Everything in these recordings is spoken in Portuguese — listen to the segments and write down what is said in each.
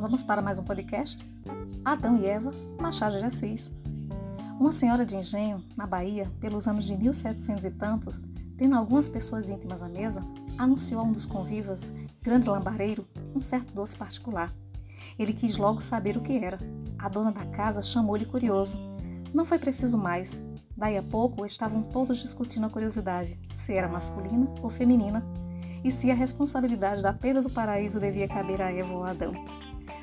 Vamos para mais um podcast? Adão e Eva, Machado de Assis. Uma senhora de engenho, na Bahia, pelos anos de 1700 e tantos, tendo algumas pessoas íntimas à mesa, anunciou a um dos convivas, grande lambareiro, um certo doce particular. Ele quis logo saber o que era. A dona da casa chamou-lhe curioso. Não foi preciso mais. Daí a pouco estavam todos discutindo a curiosidade, se era masculina ou feminina, e se a responsabilidade da perda do paraíso devia caber a Eva ou a Adão.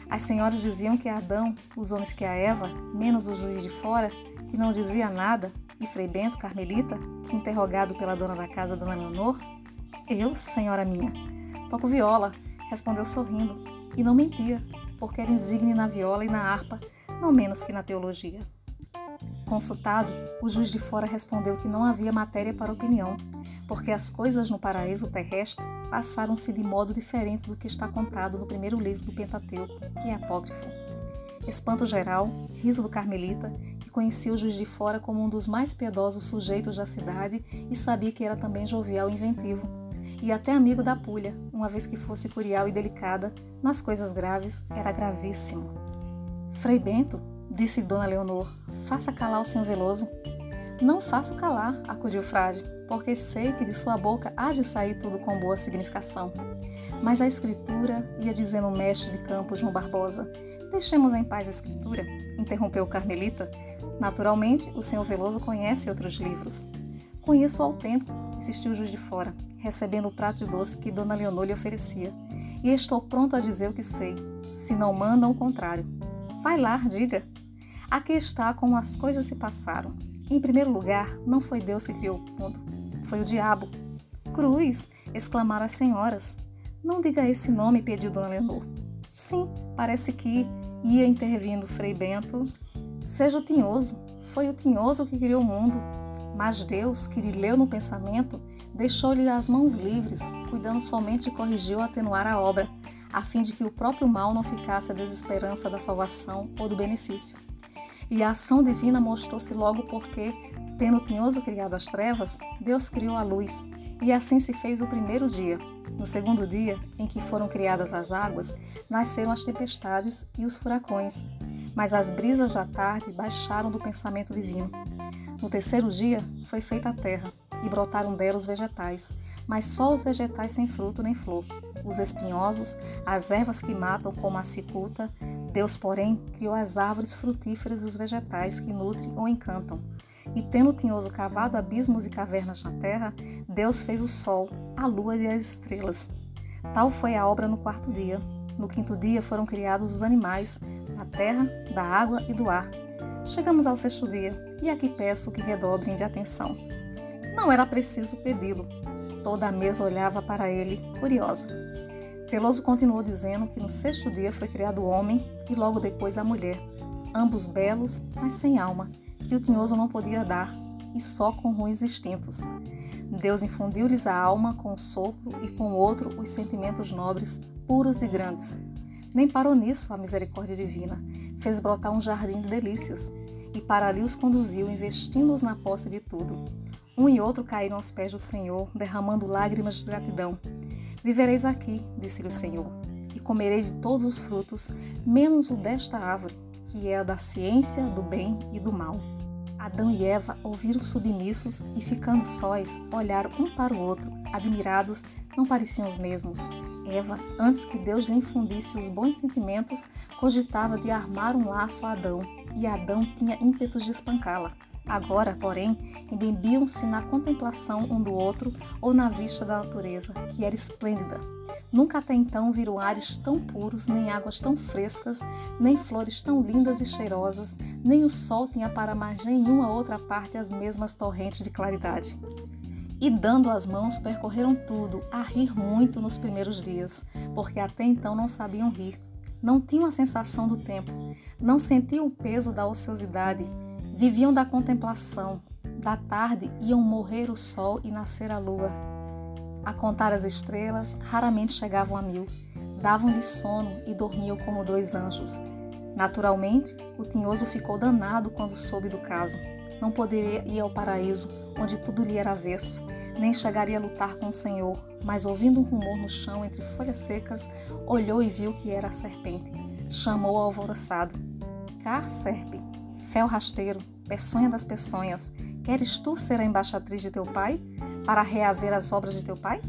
As senhoras diziam que Adão, os homens que a Eva, menos o juiz de fora, que não dizia nada, e Frei Bento, carmelita, que interrogado pela dona da casa, Dona Leonor, eu, senhora minha, toco viola, respondeu sorrindo, e não mentia, porque era insigne na viola e na harpa, não menos que na teologia. Consultado, o juiz de fora respondeu que não havia matéria para opinião, porque as coisas no paraíso terrestre passaram-se de modo diferente do que está contado no primeiro livro do Pentateuco, que é apócrifo. Espanto geral, riso do carmelita, que conhecia o juiz de fora como um dos mais piedosos sujeitos da cidade e sabia que era também jovial e inventivo, e até amigo da pulha, uma vez que fosse curial e delicada, nas coisas graves era gravíssimo. Frei Bento, disse Dona Leonor, faça calar o senhor Veloso. Não faço calar, acudiu o frade, porque sei que de sua boca há de sair tudo com boa significação. Mas a escritura, ia dizendo o mestre de campo João Barbosa, deixemos em paz a escritura, interrompeu o carmelita. Naturalmente, o senhor Veloso conhece outros livros. Conheço o autêntico, insistiu o juiz de fora, recebendo o prato de doce que Dona Leonor lhe oferecia. E estou pronto a dizer o que sei, se não mandam o contrário. Vai lá, diga. Aqui está como as coisas se passaram. Em primeiro lugar, não foi Deus que criou o mundo, foi o diabo. Cruz! exclamaram as senhoras. Não diga esse nome, pediu Dona Leonor. Sim, parece que ia intervindo Frei Bento. Seja o tinhoso, foi o tinhoso que criou o mundo. Mas Deus, que lhe leu no pensamento, deixou-lhe as mãos livres, cuidando somente de corrigir ou atenuar a obra, a fim de que o próprio mal não ficasse a desesperança da salvação ou do benefício. E a ação divina mostrou-se logo porque, tendo Tinhoso criado as trevas, Deus criou a luz, e assim se fez o primeiro dia. No segundo dia, em que foram criadas as águas, nasceram as tempestades e os furacões. Mas as brisas da tarde baixaram do pensamento divino. No terceiro dia, foi feita a terra, e brotaram dela os vegetais, mas só os vegetais sem fruto nem flor, os espinhosos, as ervas que matam como a cicuta. Deus, porém, criou as árvores frutíferas e os vegetais que nutrem ou encantam. E tendo o tinhoso cavado abismos e cavernas na terra, Deus fez o sol, a lua e as estrelas. Tal foi a obra no quarto dia. No quinto dia foram criados os animais, da terra, da água e do ar. Chegamos ao sexto dia, e aqui peço que redobrem de atenção. Não era preciso pedi-lo. Toda a mesa olhava para ele, curiosa. Veloso continuou dizendo que no sexto dia foi criado o homem e logo depois a mulher, ambos belos, mas sem alma, que o tinhoso não podia dar, e só com ruins instintos. Deus infundiu-lhes a alma com um sopro e com outro os sentimentos nobres, puros e grandes. Nem parou nisso a misericórdia divina, fez brotar um jardim de delícias, e para ali os conduziu, investindo-os na posse de tudo. Um e outro caíram aos pés do Senhor, derramando lágrimas de gratidão. Vivereis aqui, disse-lhe o Senhor, e comereis de todos os frutos, menos o desta árvore, que é a da ciência, do bem e do mal. Adão e Eva ouviram submissos e, ficando sós, olharam um para o outro, admirados, não pareciam os mesmos. Eva, antes que Deus lhe infundisse os bons sentimentos, cogitava de armar um laço a Adão, e Adão tinha ímpetos de espancá-la. Agora, porém, embebiam-se na contemplação um do outro ou na vista da natureza, que era esplêndida. Nunca até então viram ares tão puros, nem águas tão frescas, nem flores tão lindas e cheirosas, nem o sol tinha para mais nenhuma outra parte as mesmas torrentes de claridade. E dando as mãos, percorreram tudo, a rir muito nos primeiros dias, porque até então não sabiam rir. Não tinham a sensação do tempo, não sentiam o peso da ociosidade, Viviam da contemplação. Da tarde iam morrer o sol e nascer a lua. A contar as estrelas, raramente chegavam a mil. Davam-lhe sono e dormiam como dois anjos. Naturalmente, o tinhoso ficou danado quando soube do caso. Não poderia ir ao paraíso, onde tudo lhe era avesso, nem chegaria a lutar com o Senhor, mas ouvindo um rumor no chão entre folhas secas, olhou e viu que era a serpente. chamou o alvoroçado. Car serpe, fel rasteiro, peçonha das peçonhas, queres tu ser a embaixatriz de teu pai, para reaver as obras de teu pai?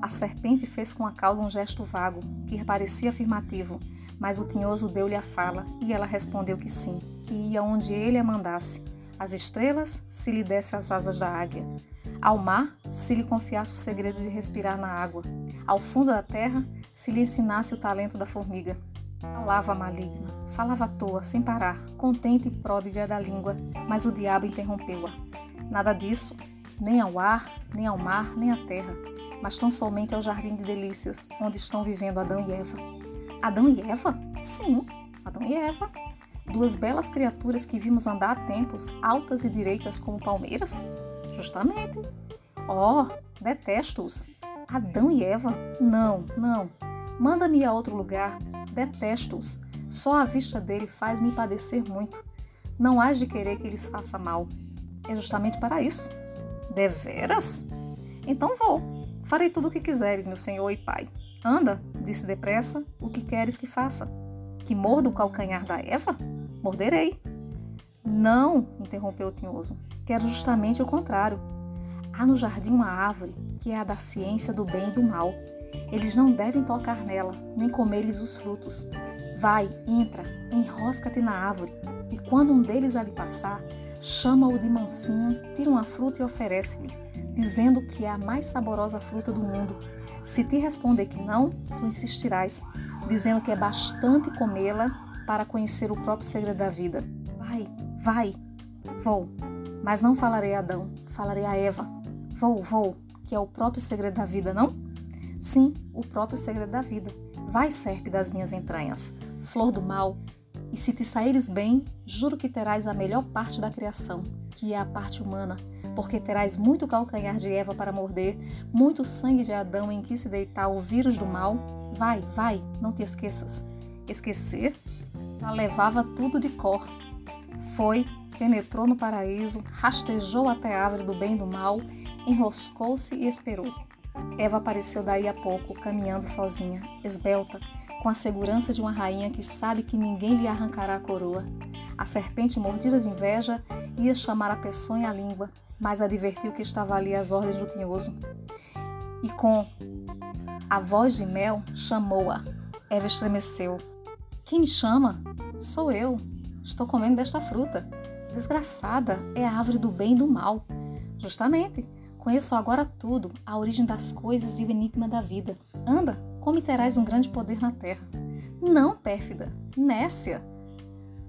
A serpente fez com a cauda um gesto vago, que parecia afirmativo, mas o tinhoso deu-lhe a fala e ela respondeu que sim, que ia onde ele a mandasse. As estrelas, se lhe desse as asas da águia. Ao mar, se lhe confiasse o segredo de respirar na água. Ao fundo da terra, se lhe ensinasse o talento da formiga. Falava maligna, falava à toa, sem parar, contente e pródiga da língua, mas o diabo interrompeu-a. Nada disso, nem ao ar, nem ao mar, nem à terra, mas tão somente ao jardim de delícias, onde estão vivendo Adão e Eva. Adão e Eva? Sim, Adão e Eva. Duas belas criaturas que vimos andar há tempos, altas e direitas como palmeiras? Justamente. Oh, detesto-os. Adão e Eva? Não, não. Manda-me a outro lugar. Detesto-os. Só a vista dele faz-me padecer muito. Não hás de querer que lhes faça mal. É justamente para isso. Deveras? Então vou. Farei tudo o que quiseres, meu senhor e pai. Anda, disse depressa, o que queres que faça? Que morda o calcanhar da Eva? Morderei. Não, interrompeu o tinhoso. Quero justamente o contrário. Há no jardim uma árvore que é a da ciência do bem e do mal. Eles não devem tocar nela, nem comer-lhes os frutos. Vai, entra, enrosca-te na árvore, e quando um deles ali passar, chama-o de mansinho, tira uma fruta e oferece-lhe, dizendo que é a mais saborosa fruta do mundo. Se te responder que não, tu insistirás, dizendo que é bastante comê-la para conhecer o próprio segredo da vida. Vai, vai, vou. Mas não falarei a Adão, falarei a Eva. Vou, vou, que é o próprio segredo da vida, não? Sim, o próprio segredo da vida. Vai, serpe das minhas entranhas, flor do mal, e se te saíres bem, juro que terás a melhor parte da criação, que é a parte humana, porque terás muito calcanhar de Eva para morder, muito sangue de Adão em que se deitar o vírus do mal. Vai, vai, não te esqueças. Esquecer? Ela levava tudo de cor. Foi, penetrou no paraíso, rastejou até a árvore do bem e do mal, enroscou-se e esperou. Eva apareceu daí a pouco, caminhando sozinha, esbelta, com a segurança de uma rainha que sabe que ninguém lhe arrancará a coroa. A serpente, mordida de inveja, ia chamar a peçonha à língua, mas advertiu que estava ali às ordens do tinhoso. E com a voz de mel chamou-a. Eva estremeceu. Quem me chama? Sou eu. Estou comendo desta fruta. Desgraçada, é a árvore do bem e do mal. Justamente. Conheço agora tudo, a origem das coisas e o enigma da vida. Anda, come terás um grande poder na terra. Não, pérfida, nécia.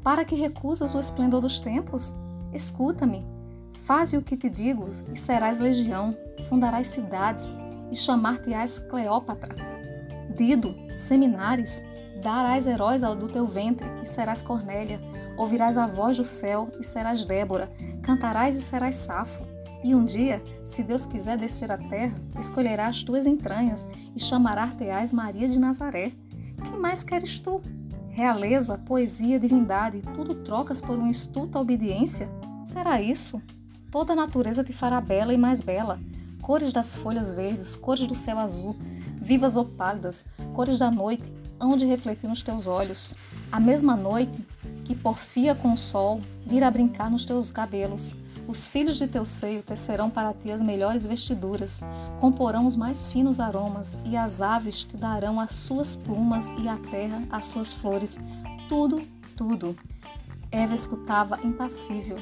Para que recusas o esplendor dos tempos? Escuta-me. Faze o que te digo e serás legião, fundarás cidades e chamar-te-ás Cleópatra. Dido, Seminares, darás heróis ao do teu ventre e serás Cornélia. Ouvirás a voz do céu e serás Débora, cantarás e serás Safo. E um dia, se Deus quiser descer à terra, escolherá as tuas entranhas e chamará-te-ás Maria de Nazaré. Que mais queres tu? Realeza, poesia, divindade, tudo trocas por uma estulta obediência? Será isso? Toda a natureza te fará bela e mais bela. Cores das folhas verdes, cores do céu azul, vivas ou pálidas, cores da noite, hão de refletir nos teus olhos. A mesma noite que porfia com o sol virá brincar nos teus cabelos os filhos de teu seio tecerão para ti as melhores vestiduras, comporão os mais finos aromas, e as aves te darão as suas plumas e a terra as suas flores. Tudo, tudo. Eva escutava impassível.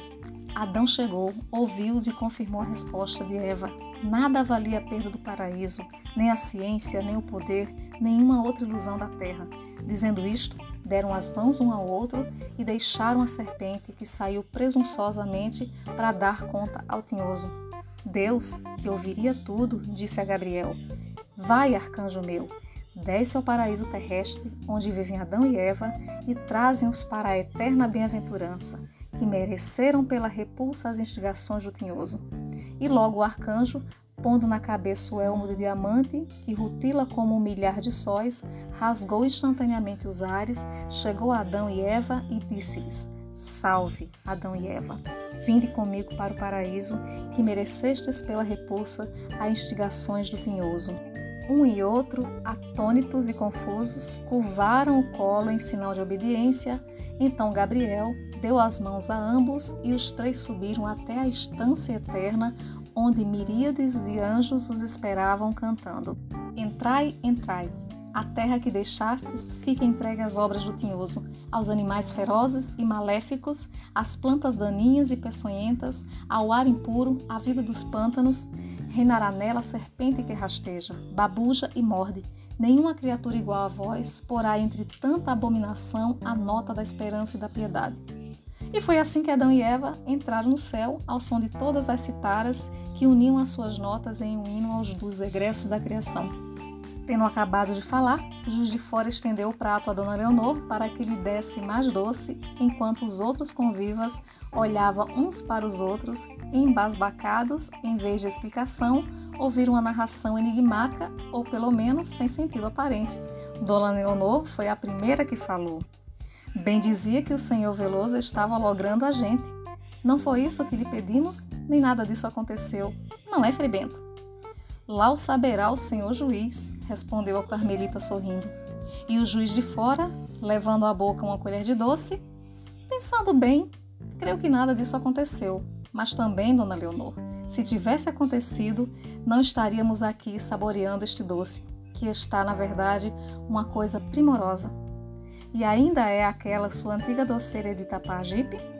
Adão chegou, ouviu-os e confirmou a resposta de Eva. Nada valia a perda do paraíso, nem a ciência, nem o poder, nenhuma outra ilusão da terra. Dizendo isto, deram as mãos um ao outro e deixaram a serpente que saiu presunçosamente para dar conta ao tinhoso. Deus, que ouviria tudo, disse a Gabriel: Vai, arcanjo meu, desce ao paraíso terrestre, onde vivem Adão e Eva, e trazem-os para a eterna bem-aventurança, que mereceram pela repulsa às instigações do tinhoso. E logo o arcanjo pondo na cabeça o elmo de diamante, que rutila como um milhar de sóis, rasgou instantaneamente os ares, chegou a Adão e Eva e disse-lhes: Salve, Adão e Eva! Vinde comigo para o paraíso, que merecestes pela repulsa a instigações do tinhoso. Um e outro, atônitos e confusos, curvaram o colo em sinal de obediência. Então Gabriel deu as mãos a ambos e os três subiram até a estância eterna, onde miríades de anjos os esperavam cantando: Entrai, entrai. A terra que deixastes fica entregue às obras do tinhoso, aos animais ferozes e maléficos, às plantas daninhas e peçonhentas, ao ar impuro, à vida dos pântanos. Reinará nela a serpente que rasteja, babuja e morde. Nenhuma criatura igual a vós porá entre tanta abominação a nota da esperança e da piedade. E foi assim que Adão e Eva entraram no céu ao som de todas as citaras que uniam as suas notas em um hino aos dos egressos da criação. Tendo acabado de falar, Juiz de Fora estendeu o prato a Dona Leonor para que lhe desse mais doce, enquanto os outros convivas olhavam uns para os outros, embasbacados, em vez de explicação, ouviram uma narração enigmática ou pelo menos sem sentido aparente. Dona Leonor foi a primeira que falou. Bem dizia que o senhor Veloso estava logrando a gente. Não foi isso que lhe pedimos, nem nada disso aconteceu. Não é, Frei Bento? Lá o saberá o senhor juiz, respondeu a Carmelita sorrindo. E o juiz de fora, levando à boca uma colher de doce, pensando bem, creio que nada disso aconteceu. Mas também, dona Leonor, se tivesse acontecido, não estaríamos aqui saboreando este doce, que está, na verdade, uma coisa primorosa. E ainda é aquela sua antiga doceira de Tapajipe?